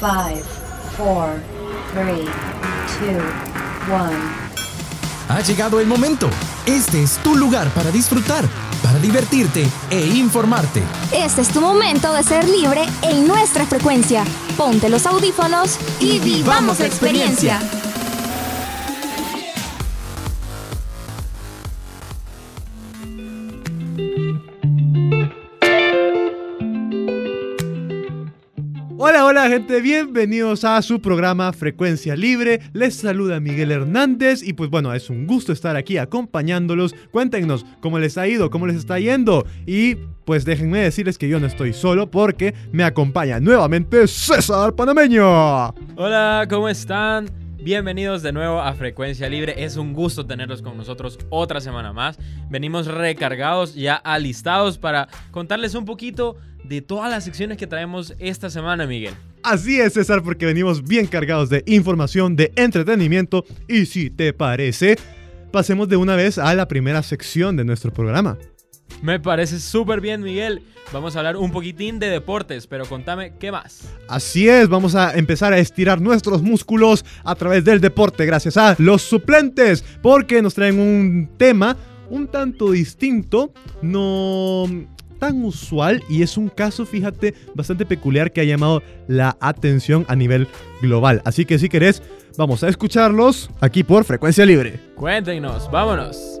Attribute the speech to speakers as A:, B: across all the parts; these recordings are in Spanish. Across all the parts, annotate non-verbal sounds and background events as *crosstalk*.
A: 5, 4, 3, 2, 1.
B: Ha llegado el momento. Este es tu lugar para disfrutar, para divertirte e informarte.
C: Este es tu momento de ser libre en nuestra frecuencia. Ponte los audífonos y, vivamos la experiencia.
D: Hola, gente, bienvenidos a su programa Frecuencia Libre. Les saluda Miguel Hernández y pues bueno, es un gusto estar aquí acompañándolos. Cuéntenos cómo les ha ido, cómo les está yendo y pues déjenme decirles que yo no estoy solo porque me acompaña nuevamente César Panameño.
E: Hola, ¿cómo están? Bienvenidos de nuevo a Frecuencia Libre. Es un gusto tenerlos con nosotros otra semana más. Venimos recargados, ya alistados para contarles un poquito de todas las secciones que traemos esta semana, Miguel.
D: Así es, César, porque venimos bien cargados de información, de entretenimiento y si te parece, pasemos de una vez a la primera sección de nuestro programa.
E: Me parece súper bien, Miguel. Vamos a hablar un poquitín de deportes, pero contame, ¿qué más?
D: Así es, vamos a empezar a estirar nuestros músculos a través del deporte gracias a los suplentes, porque nos traen un tema un tanto distinto, no tan usual y es un caso, fíjate, bastante peculiar que ha llamado la atención a nivel global. Así que si querés, vamos a escucharlos aquí por Frecuencia Libre.
E: Cuéntenos, vámonos.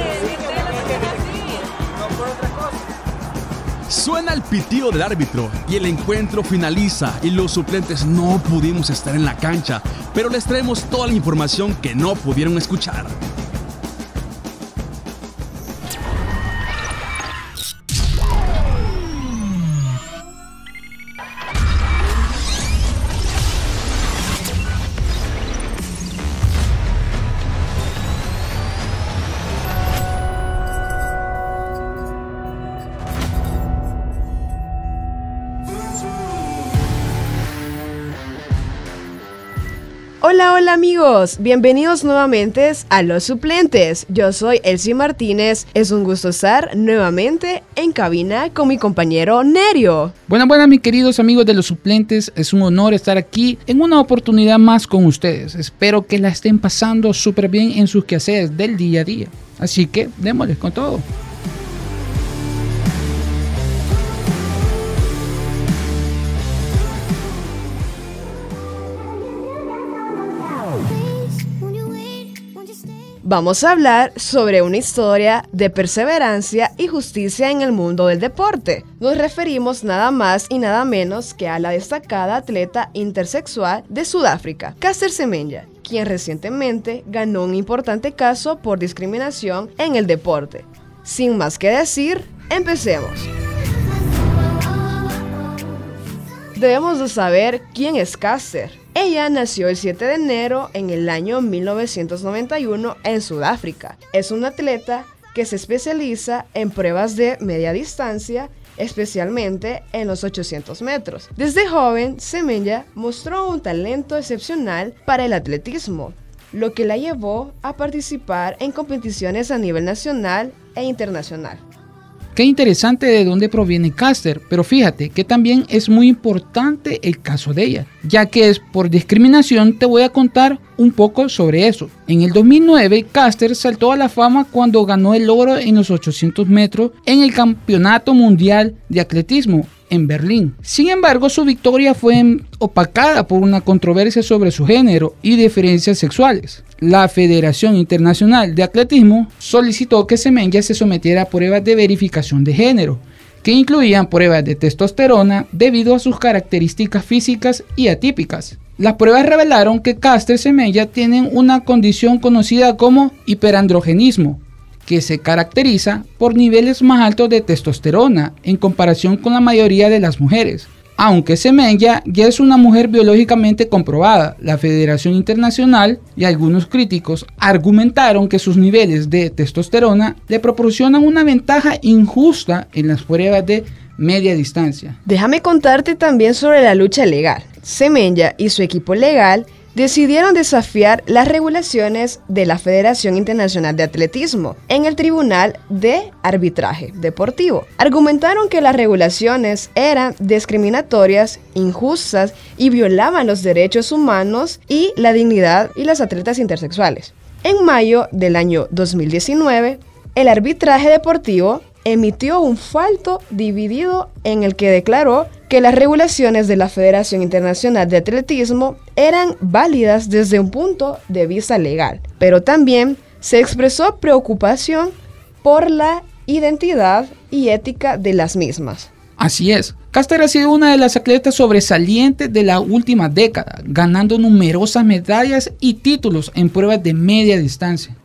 F: Suena el pitío del árbitro y el encuentro finaliza y los suplentes no pudimos estar en la cancha, pero les traemos toda la información que no pudieron escuchar.
G: Amigos, bienvenidos nuevamente a Los Suplentes. Yo soy Elsie Martínez, es un gusto estar nuevamente en cabina con mi compañero Nerio.
H: Buenas, buenas, mis queridos amigos de los suplentes. Es un honor estar aquí en una oportunidad más con ustedes. Espero que la estén pasando súper bien en sus quehaceres del día a día. Así que démosles con todo.
G: Vamos a hablar sobre una historia de perseverancia y justicia en el mundo del deporte. Nos referimos nada más y nada menos que a la destacada atleta intersexual de Sudáfrica, Caster Semenya, quien recientemente ganó un importante caso por discriminación en el deporte. Sin más que decir, empecemos. Debemos de saber quién es Caster. Ella nació el 7 de enero en el año 1991 en Sudáfrica. Es una atleta que se especializa en pruebas de media distancia, especialmente en los 800 metros. Desde joven, Semenya mostró un talento excepcional para el atletismo, lo que la llevó a participar en competiciones a nivel nacional e internacional.
H: Qué interesante de dónde proviene Caster, pero fíjate que también es muy importante el caso de ella, ya que es por discriminación te voy a contar un poco sobre eso. En el 2009, Caster saltó a la fama cuando ganó el oro en los 800 metros en el Campeonato Mundial de Atletismo en Berlín. Sin embargo, su victoria fue opacada por una controversia sobre su género y diferencias sexuales. La Federación Internacional de Atletismo solicitó que Semenya se sometiera a pruebas de verificación de género, que incluían pruebas de testosterona debido a sus características físicas y atípicas. Las pruebas revelaron que Caster Semenya tienen una condición conocida como hiperandrogenismo, que se caracteriza por niveles más altos de testosterona en comparación con la mayoría de las mujeres. aunque Semenya ya es una mujer biológicamente comprobada. La Federación Internacional y algunos críticos argumentaron que sus niveles de testosterona le proporcionan una ventaja injusta en las pruebas de media distancia.
G: Déjame contarte también sobre la lucha legal. Semenya y su equipo legal decidieron desafiar las regulaciones de la Federación Internacional de Atletismo en el Tribunal de Arbitraje Deportivo. Argumentaron que las regulaciones eran discriminatorias, injustas y violaban los derechos humanos y la dignidad y las atletas intersexuales. En mayo del año 2019, el arbitraje deportivo emitió un falto dividido en el que declaró que las regulaciones de la Federación Internacional de Atletismo eran válidas desde un punto de vista legal, pero también se expresó preocupación por la identidad y ética de las mismas.
H: Así es, Caster ha sido una de las atletas sobresalientes de la última década, ganando numerosas medallas y títulos en pruebas de media distancia.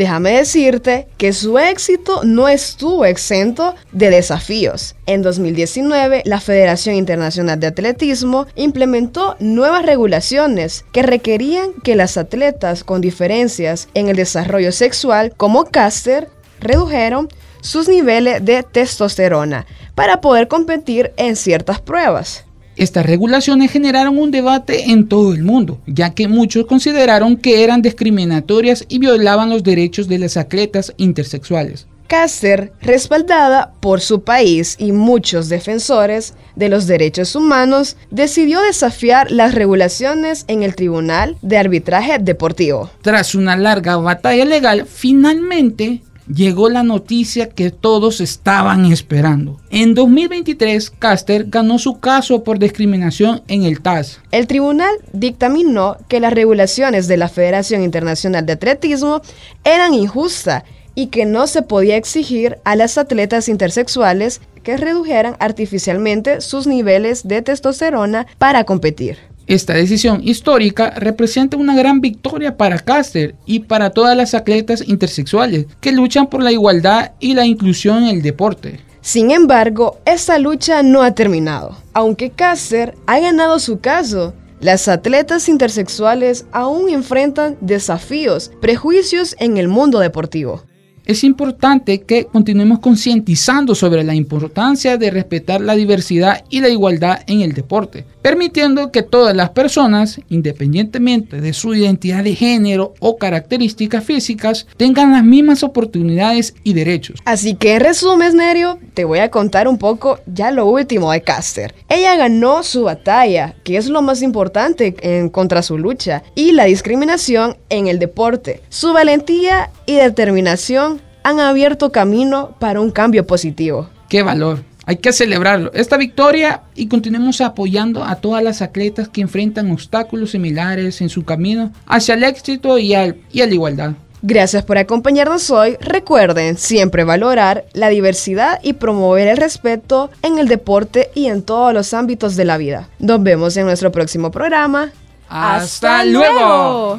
G: Déjame decirte que su éxito no estuvo exento de desafíos. En 2019, la Federación Internacional de Atletismo implementó nuevas regulaciones que requerían que las atletas con diferencias en el desarrollo sexual, como Caster, redujeron sus niveles de testosterona para poder competir en ciertas pruebas.
H: Estas regulaciones generaron un debate en todo el mundo, ya que muchos consideraron que eran discriminatorias y violaban los derechos de las atletas intersexuales.
G: Caster, respaldada por su país y muchos defensores de los derechos humanos, decidió desafiar las regulaciones en el Tribunal de Arbitraje Deportivo.
H: Tras una larga batalla legal, finalmente llegó la noticia que todos estaban esperando. En 2023, Caster ganó su caso por discriminación en el TAS.
G: El tribunal dictaminó que las regulaciones de la Federación Internacional de Atletismo eran injustas y que no se podía exigir a las atletas intersexuales que redujeran artificialmente sus niveles de testosterona para competir.
H: Esta decisión histórica representa una gran victoria para Caster y para todas las atletas intersexuales que luchan por la igualdad y la inclusión en el deporte.
G: Sin embargo, esta lucha no ha terminado. Aunque Caster ha ganado su caso, las atletas intersexuales aún enfrentan desafíos, prejuicios en el mundo deportivo.
H: Es importante que continuemos concientizando sobre la importancia de respetar la diversidad y la igualdad en el deporte, permitiendo que todas las personas, independientemente de su identidad de género o características físicas, tengan las mismas oportunidades y derechos.
G: Así que en resumen, Nerio, te voy a contar un poco ya lo último de Caster. Ella ganó su batalla, que es lo más importante en contra su lucha, y la discriminación en el deporte. Su valentía y determinación han abierto camino para un cambio positivo.
H: ¡Qué valor! Hay que celebrarlo. Esta victoria y continuemos apoyando a todas las atletas que enfrentan obstáculos similares en su camino hacia el éxito y, al, y a la igualdad.
G: Gracias por acompañarnos hoy. Recuerden siempre valorar la diversidad y promover el respeto en el deporte y en todos los ámbitos de la vida. Nos vemos en nuestro próximo programa.
H: ¡Hasta, luego!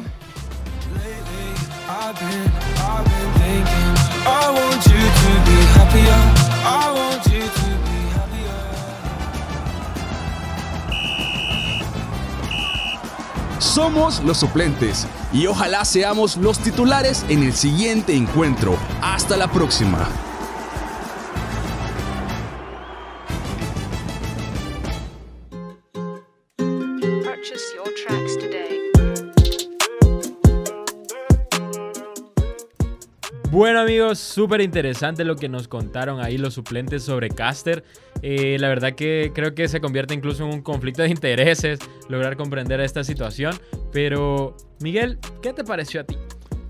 F: Somos los suplentes y ojalá seamos los titulares en el siguiente encuentro. Hasta la próxima.
E: Bueno amigos, súper interesante lo que nos contaron ahí los suplentes sobre Caster. Eh, la verdad que creo que se convierte incluso en un conflicto de intereses lograr comprender esta situación. Pero Miguel, ¿qué te pareció a ti?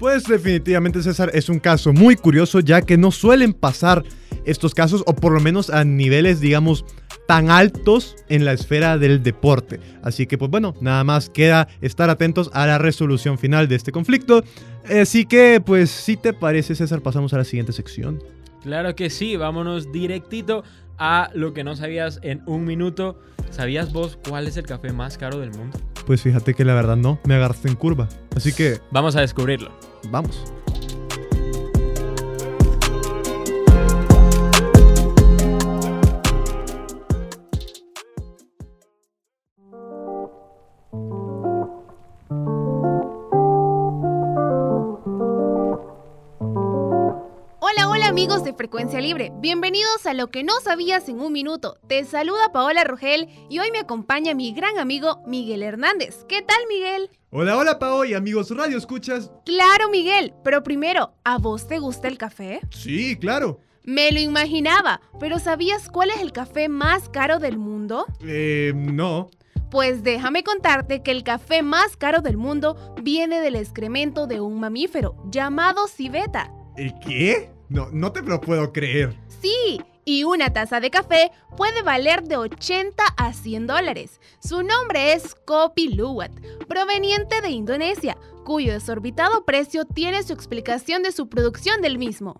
D: Pues definitivamente César es un caso muy curioso ya que no suelen pasar estos casos o por lo menos a niveles digamos tan altos en la esfera del deporte. Así que pues bueno, nada más queda estar atentos a la resolución final de este conflicto. Así que pues si te parece César pasamos a la siguiente sección.
E: Claro que sí, vámonos directito a lo que no sabías en un minuto. ¿Sabías vos cuál es el café más caro del mundo?
D: Pues fíjate que la verdad no, me agarraste en curva. Así que
E: Vamos a descubrirlo.
D: vamos.
I: Amigos de Frecuencia Libre, bienvenidos a Lo que no sabías en un minuto. Te saluda Paola Rogel y hoy me acompaña mi gran amigo Miguel Hernández. ¿Qué tal Miguel?
D: Hola, hola Pao y amigos Radio Escuchas.
I: Claro Miguel, pero primero, ¿a vos te gusta el café?
D: Sí, claro.
I: Me lo imaginaba, pero ¿sabías cuál es el café más caro del mundo?
D: Eh, no.
I: Pues déjame contarte que el café más caro del mundo viene del excremento de un mamífero llamado civeta.
D: ¿El qué? No, no te lo puedo creer.
I: Sí, y una taza de café puede valer de 80 a 100 dólares. Su nombre es Kopi Luwak, proveniente de Indonesia, cuyo desorbitado precio tiene su explicación de su producción del mismo.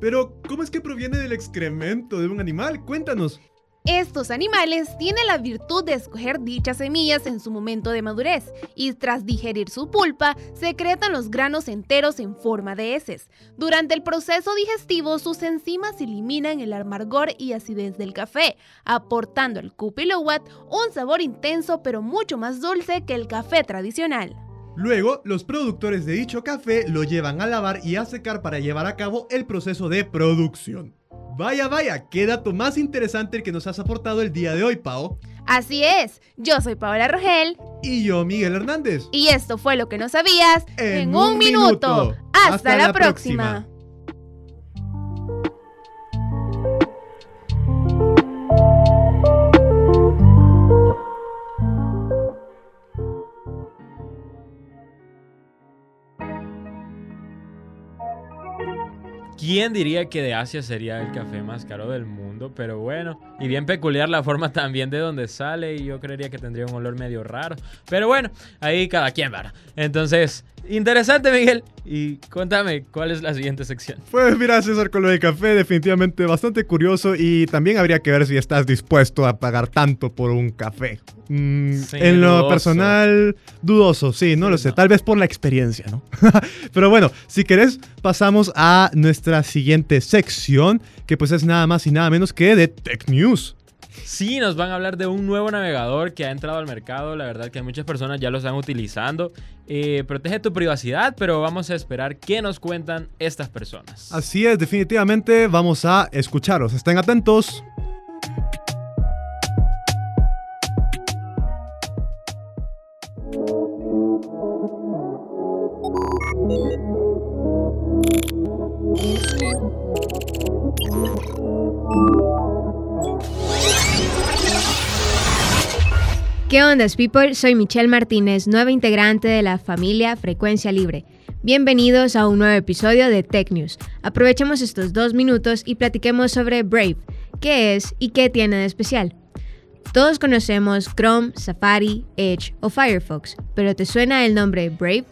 D: Pero, ¿cómo es que proviene del excremento de un animal? Cuéntanos.
I: Estos animales tienen la virtud de escoger dichas semillas en su momento de madurez y tras digerir su pulpa secretan los granos enteros en forma de heces. Durante el proceso digestivo sus enzimas eliminan el amargor y acidez del café, aportando al Kupiluwat un sabor intenso pero mucho más dulce que el café tradicional.
D: Luego, los productores de dicho café lo llevan a lavar y a secar para llevar a cabo el proceso de producción. Vaya, vaya, qué dato más interesante el que nos has aportado el día de hoy, Pao.
I: Así es, yo soy Paola Rogel
D: Y yo, Miguel Hernández.
I: y esto fue lo que no sabías
D: En
I: en,
D: un
I: un minuto.
D: minuto.
I: Hasta,
D: Hasta
I: la,
D: próxima.
E: ¿Quién diría que de Asia sería el café más caro del mundo? Pero bueno, y bien peculiar la forma también de donde sale y yo creería que tendría un olor medio raro. Pero bueno, ahí cada quien va. Entonces, interesante Miguel. Y cuéntame, ¿cuál es la siguiente sección?
D: Pues mira, César, con lo de café, definitivamente bastante curioso y también habría que ver si estás dispuesto a pagar tanto por un café. Mm,
E: Sí,
D: en lo
E: dudoso.
D: personal, dudoso, sí, no
E: Sí,
D: lo sé,
E: no.
D: tal vez por la experiencia, ¿no? *laughs* Pero bueno, si querés, pasamos a nuestra siguiente sección, que pues es nada más y nada menos que de Tech News.
E: Sí, nos van a hablar de un nuevo navegador que ha entrado al mercado. La verdad que muchas personas ya lo están utilizando. Eh, protege tu privacidad, pero vamos a esperar qué nos cuentan estas personas.
D: Así es, definitivamente vamos a escucharos, estén atentos.
J: ¿Qué ondas, people? Soy Michelle Martínez, nueva integrante de la familia Frecuencia Libre. Bienvenidos a un nuevo episodio de Tech News. Aprovechemos estos dos minutos y platiquemos sobre Brave, qué es y qué tiene de especial. Todos conocemos Chrome, Safari, Edge o Firefox, pero ¿te suena el nombre Brave?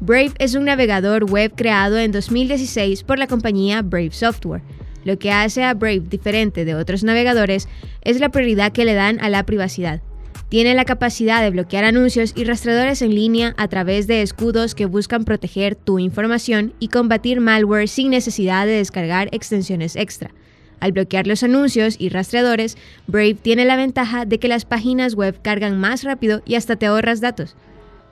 J: Brave es un navegador web creado en 2016 por la compañía Brave Software. Lo que hace a Brave diferente de otros navegadores es la prioridad que le dan a la privacidad. Tiene la capacidad de bloquear anuncios y rastreadores en línea a través de escudos que buscan proteger tu información y combatir malware sin necesidad de descargar extensiones extra. Al bloquear los anuncios y rastreadores, Brave tiene la ventaja de que las páginas web cargan más rápido y hasta te ahorras datos.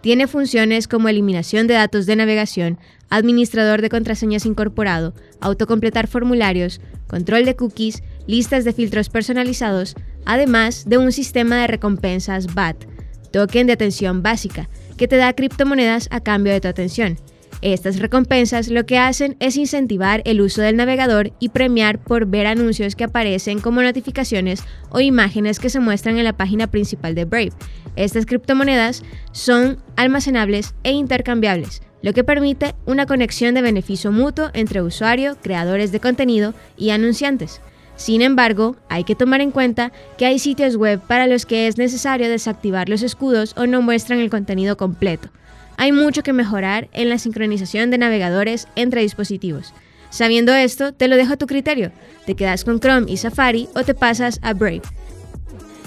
J: Tiene funciones como eliminación de datos de navegación, administrador de contraseñas incorporado, autocompletar formularios, control de cookies, listas de filtros personalizados, además de un sistema de recompensas BAT, token de atención básica, que te da criptomonedas a cambio de tu atención. Estas recompensas lo que hacen es incentivar el uso del navegador y premiar por ver anuncios que aparecen como notificaciones o imágenes que se muestran en la página principal de Brave. Estas criptomonedas son almacenables e intercambiables, lo que permite una conexión de beneficio mutuo entre usuario, creadores de contenido y anunciantes. Sin embargo, hay que tomar en cuenta que hay sitios web para los que es necesario desactivar los escudos o no muestran el contenido completo. Hay mucho que mejorar en la sincronización de navegadores entre dispositivos. Sabiendo esto, te lo dejo a tu criterio. ¿Te quedas con Chrome y Safari o te pasas a Brave?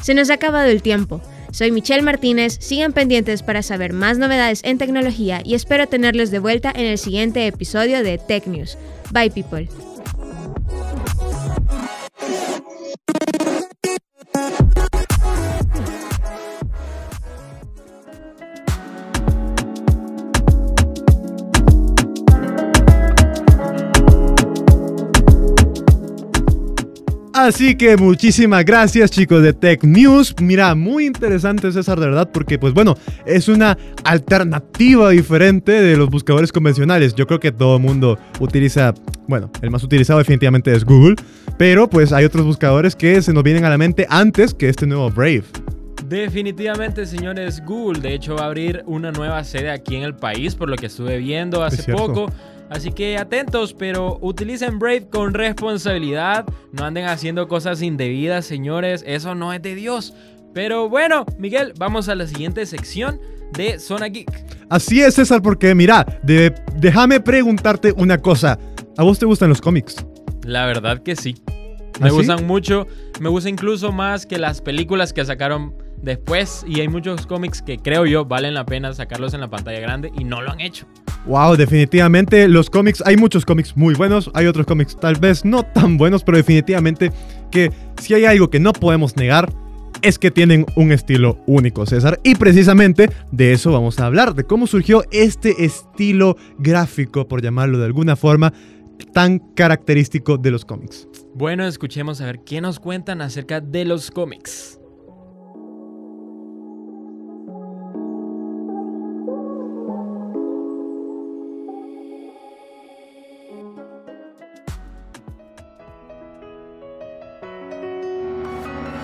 J: Se nos ha acabado el tiempo. Soy Michelle Martínez, sigan pendientes para saber más novedades en tecnología y espero tenerlos de vuelta en el siguiente episodio de Tech News. Bye people.
D: you Así que muchísimas gracias chicos de Tech News. Mira, muy interesante César, de verdad, porque pues bueno, es una alternativa diferente de los buscadores convencionales. Yo creo que todo el mundo utiliza, bueno, el más utilizado definitivamente es Google, pero pues hay otros buscadores que se nos vienen a la mente antes que este nuevo Brave.
E: Definitivamente, señores, Google de hecho va a abrir una nueva sede aquí en el país, por lo que estuve viendo hace poco. Así que atentos, pero utilicen Brave con responsabilidad. No anden haciendo cosas indebidas, señores. Eso no es de Dios. Pero bueno, Miguel, vamos a la siguiente sección de Zona Geek.
D: Así es César, porque mira, de- déjame preguntarte una cosa. ¿A vos te gustan los cómics?
E: La verdad que sí. Me
D: ¿Ah, sí?
E: gustan mucho. Me gusta incluso más que las películas que sacaron después. Y hay muchos cómics que creo yo valen la pena sacarlos en la pantalla grande y no lo han hecho.
D: Wow, definitivamente los cómics, hay muchos cómics muy buenos, hay otros cómics tal vez no tan buenos, pero definitivamente que si hay algo que no podemos negar es que tienen un estilo único, César. Y precisamente de eso vamos a hablar, de cómo surgió este estilo gráfico, por llamarlo de alguna forma, tan característico de los cómics.
E: Bueno, escuchemos a ver qué nos cuentan acerca de los cómics.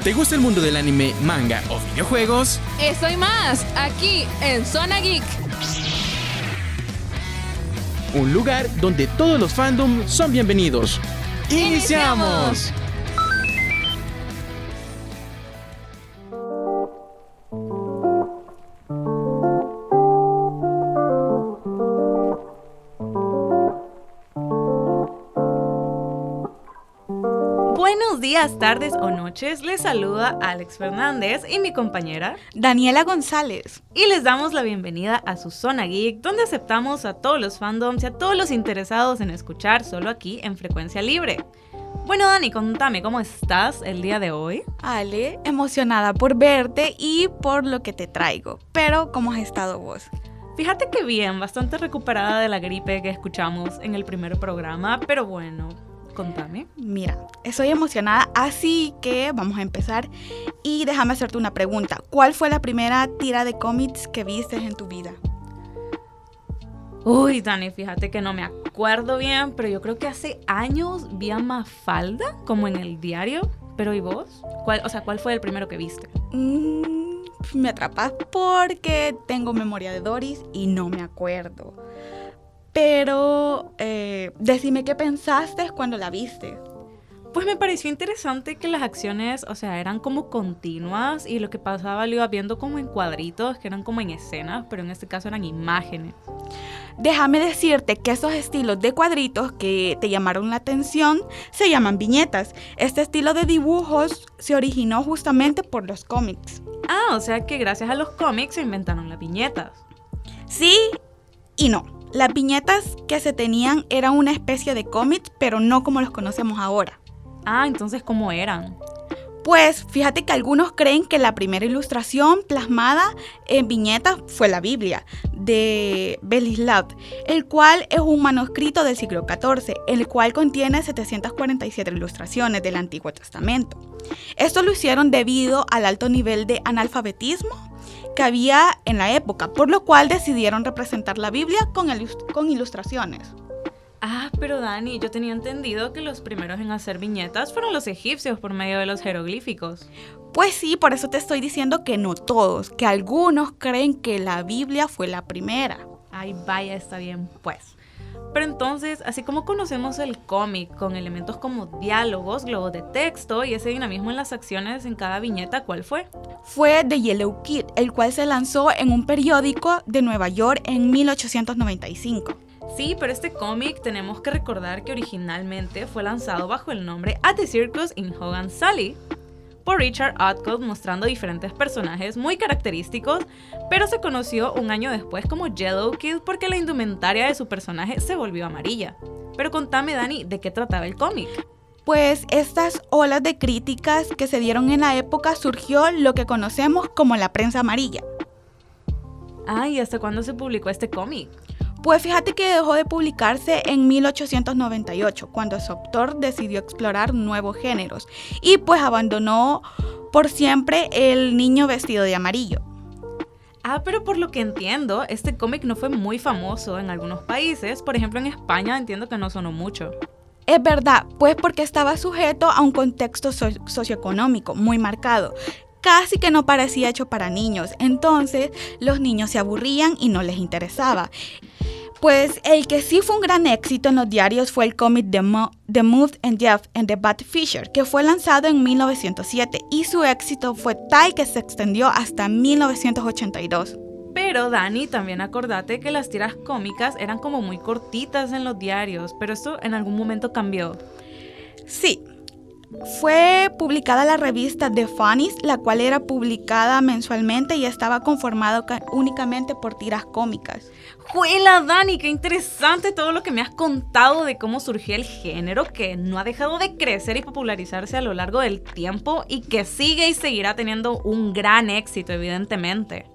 B: ¿Te gusta el mundo del anime, manga o videojuegos?
K: Eso y más, aquí en Zona Geek.
B: Un lugar donde todos los fandoms son bienvenidos. ¡Iniciamos!
L: Días, tardes o noches. Les saluda Alex Fernández y mi compañera
M: Daniela González.
L: Y les damos la bienvenida a su Zona Geek, donde aceptamos a todos los fandoms y a todos los interesados en escuchar solo aquí en Frecuencia Libre. Bueno, Dani, contame, ¿cómo estás el día de hoy?
M: Ale, emocionada por verte y por lo que te traigo. Pero, ¿cómo has estado vos?
L: Fíjate que bien, bastante recuperada de la gripe que escuchamos en el primer programa, pero bueno, contame.
M: Mira, estoy emocionada, así que vamos a empezar. Y déjame hacerte una pregunta. ¿Cuál fue la primera tira de cómics que viste en tu vida?
L: Uy, Dani, fíjate que no me acuerdo bien, pero yo creo que hace años vi a Mafalda como en el diario. Pero ¿y vos? ¿Cuál, o sea, ¿cuál fue el primero que viste?
M: Mm, me atrapas porque tengo memoria de Doris y no me acuerdo. Pero eh, decime qué pensaste cuando la viste.
L: Pues me pareció interesante que las acciones, o sea, eran como continuas y lo que pasaba lo iba viendo como en cuadritos, que eran como en escenas, pero en este caso eran imágenes.
M: Déjame decirte que esos estilos de cuadritos que te llamaron la atención se llaman viñetas. Este estilo de dibujos se originó justamente por los cómics.
L: Ah, o sea que gracias a los cómics se inventaron las viñetas.
M: Sí y no. Las viñetas que se tenían eran una especie de cómics, pero no como los conocemos ahora.
L: Ah, entonces ¿cómo eran?
M: Pues fíjate que algunos creen que la primera ilustración plasmada en viñetas fue la Biblia de Belislav, el cual es un manuscrito del siglo XIV, el cual contiene 747 ilustraciones del Antiguo Testamento. Esto lo hicieron debido al alto nivel de analfabetismo que había en la época, por lo cual decidieron representar la Biblia con, con ilustraciones.
L: Ah, pero Dani, yo tenía entendido que los primeros en hacer viñetas fueron los egipcios por medio de los jeroglíficos.
M: Pues sí, por eso te estoy diciendo que no todos, que algunos creen que la Biblia fue la primera.
L: Ay, vaya, está bien, pues. Pero entonces, así como conocemos el cómic con elementos como diálogos, globos de texto y ese dinamismo en las acciones en cada viñeta, ¿cuál fue?
M: Fue The Yellow Kid, el cual se lanzó en un periódico de Nueva York en 1895.
L: Sí, pero este cómic tenemos que recordar que originalmente fue lanzado bajo el nombre At the Circus in Hogan Sally por Richard Atcott mostrando diferentes personajes muy característicos, pero se conoció un año después como Yellow Kid porque la indumentaria de su personaje se volvió amarilla. Pero contame Dani, ¿de qué trataba el cómic?
M: Pues estas olas de críticas que se dieron en la época surgió lo que conocemos como la prensa amarilla.
L: Ay, ¿hasta cuándo se publicó este cómic?
M: Pues fíjate que dejó de publicarse en 1898, cuando su autor decidió explorar nuevos géneros y pues abandonó por siempre el niño vestido de amarillo.
L: Ah, pero por lo que entiendo, este cómic no fue muy famoso en algunos países. Por ejemplo, en España entiendo que no sonó mucho.
M: Es verdad, pues porque estaba sujeto a un contexto so- socioeconómico muy marcado. Casi que no parecía hecho para niños, entonces los niños se aburrían y no les interesaba. Pues el que sí fue un gran éxito en los diarios fue el cómic The, Mo- The Mood and Jeff and the Bat Fisher, que fue lanzado en 1907 y su éxito fue tal que se extendió hasta 1982.
L: Pero Dani, también acordate que las tiras cómicas eran como muy cortitas en los diarios, pero esto en algún momento cambió.
M: Sí. Fue publicada la revista The Funnies, la cual era publicada mensualmente y estaba conformada ca- únicamente por tiras cómicas.
L: Juela, Dani, qué interesante todo lo que me has contado de cómo surgió el género que no ha dejado de crecer y popularizarse a lo largo del tiempo y que sigue y seguirá teniendo un gran éxito, evidentemente.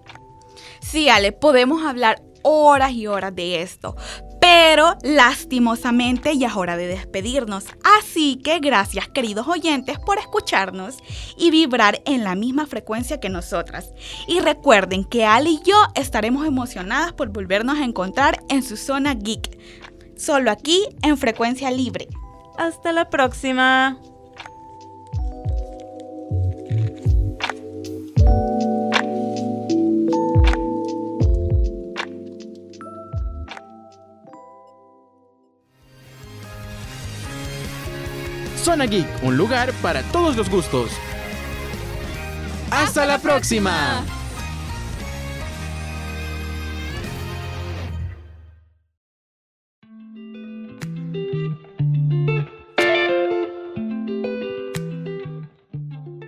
M: Sí, Ale, podemos hablar horas y horas de esto, pero lastimosamente ya es hora de despedirnos. Así que gracias queridos oyentes por escucharnos y vibrar en la misma frecuencia que nosotras. Y recuerden que Ale y yo estaremos emocionadas por volvernos a encontrar en su zona geek, solo aquí en frecuencia libre.
L: Hasta la próxima.
B: Zona un lugar para todos los gustos. ¡Hasta, la próxima!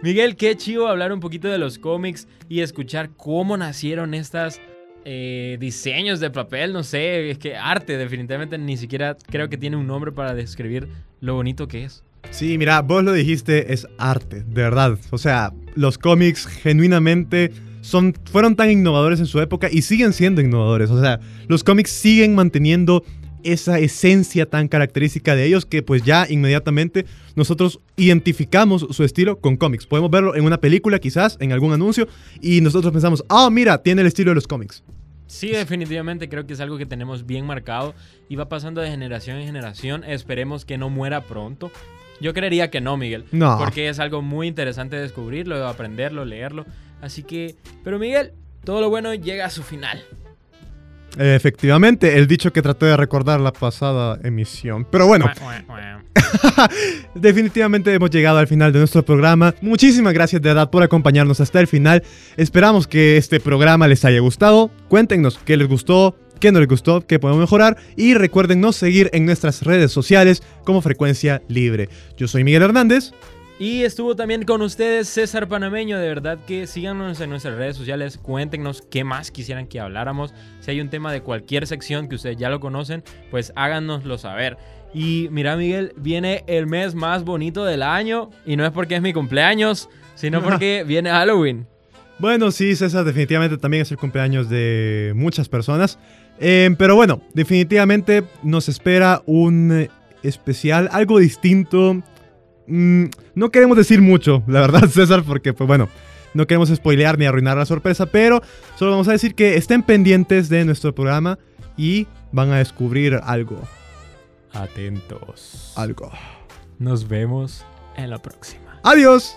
E: Miguel, qué chivo hablar un poquito de los cómics y escuchar cómo nacieron estas eh, diseños de papel, no sé, es que arte definitivamente ni siquiera creo que tiene un nombre para describir lo bonito que es.
D: Sí, mira, vos lo dijiste, es arte, de verdad. O sea, los cómics genuinamente son, fueron tan innovadores en su época y siguen siendo innovadores. O sea, los cómics siguen manteniendo esa esencia tan característica de ellos que pues ya inmediatamente nosotros identificamos su estilo con cómics. Podemos verlo en una película quizás, en algún anuncio, y nosotros pensamos, ah, mira, tiene el estilo de los cómics.
E: Sí, definitivamente creo que es algo que tenemos bien marcado y va pasando de generación en generación. Esperemos que no muera pronto. Yo creería que no, Miguel.
D: No.
E: Porque es algo muy interesante descubrirlo, aprenderlo, leerlo. Así que, pero Miguel, todo lo bueno llega a su final.
D: Efectivamente, el dicho que traté de recordar la pasada emisión. Pero bueno, *laughs* definitivamente hemos llegado al final de nuestro programa. Muchísimas gracias de verdad por acompañarnos hasta el final. Esperamos que este programa les haya gustado. Cuéntenos qué les gustó, qué no les gustó, qué podemos mejorar. Y recuérdennos seguir en nuestras redes sociales como Frecuencia Libre. Yo soy Miguel Hernández.
E: Y estuvo también con ustedes César Panameño. De verdad que síganos en nuestras redes sociales. Cuéntenos qué más quisieran que habláramos. Si hay un tema de cualquier sección que ustedes ya lo conocen, pues háganoslo saber. Y mira, Miguel, viene el mes más bonito del año. Y no es porque es mi cumpleaños, sino porque viene Halloween.
D: Bueno, sí, César, definitivamente también es el cumpleaños de muchas personas. Eh, pero bueno, definitivamente nos espera un eh, especial, algo distinto. Mm, no queremos decir mucho, la verdad, *laughs* César, porque pues bueno, no queremos spoilear ni arruinar la sorpresa, pero solo vamos a decir que estén pendientes de nuestro programa y van a descubrir algo.
E: Atentos.
D: Algo.
E: Nos vemos en la próxima.
D: Adiós.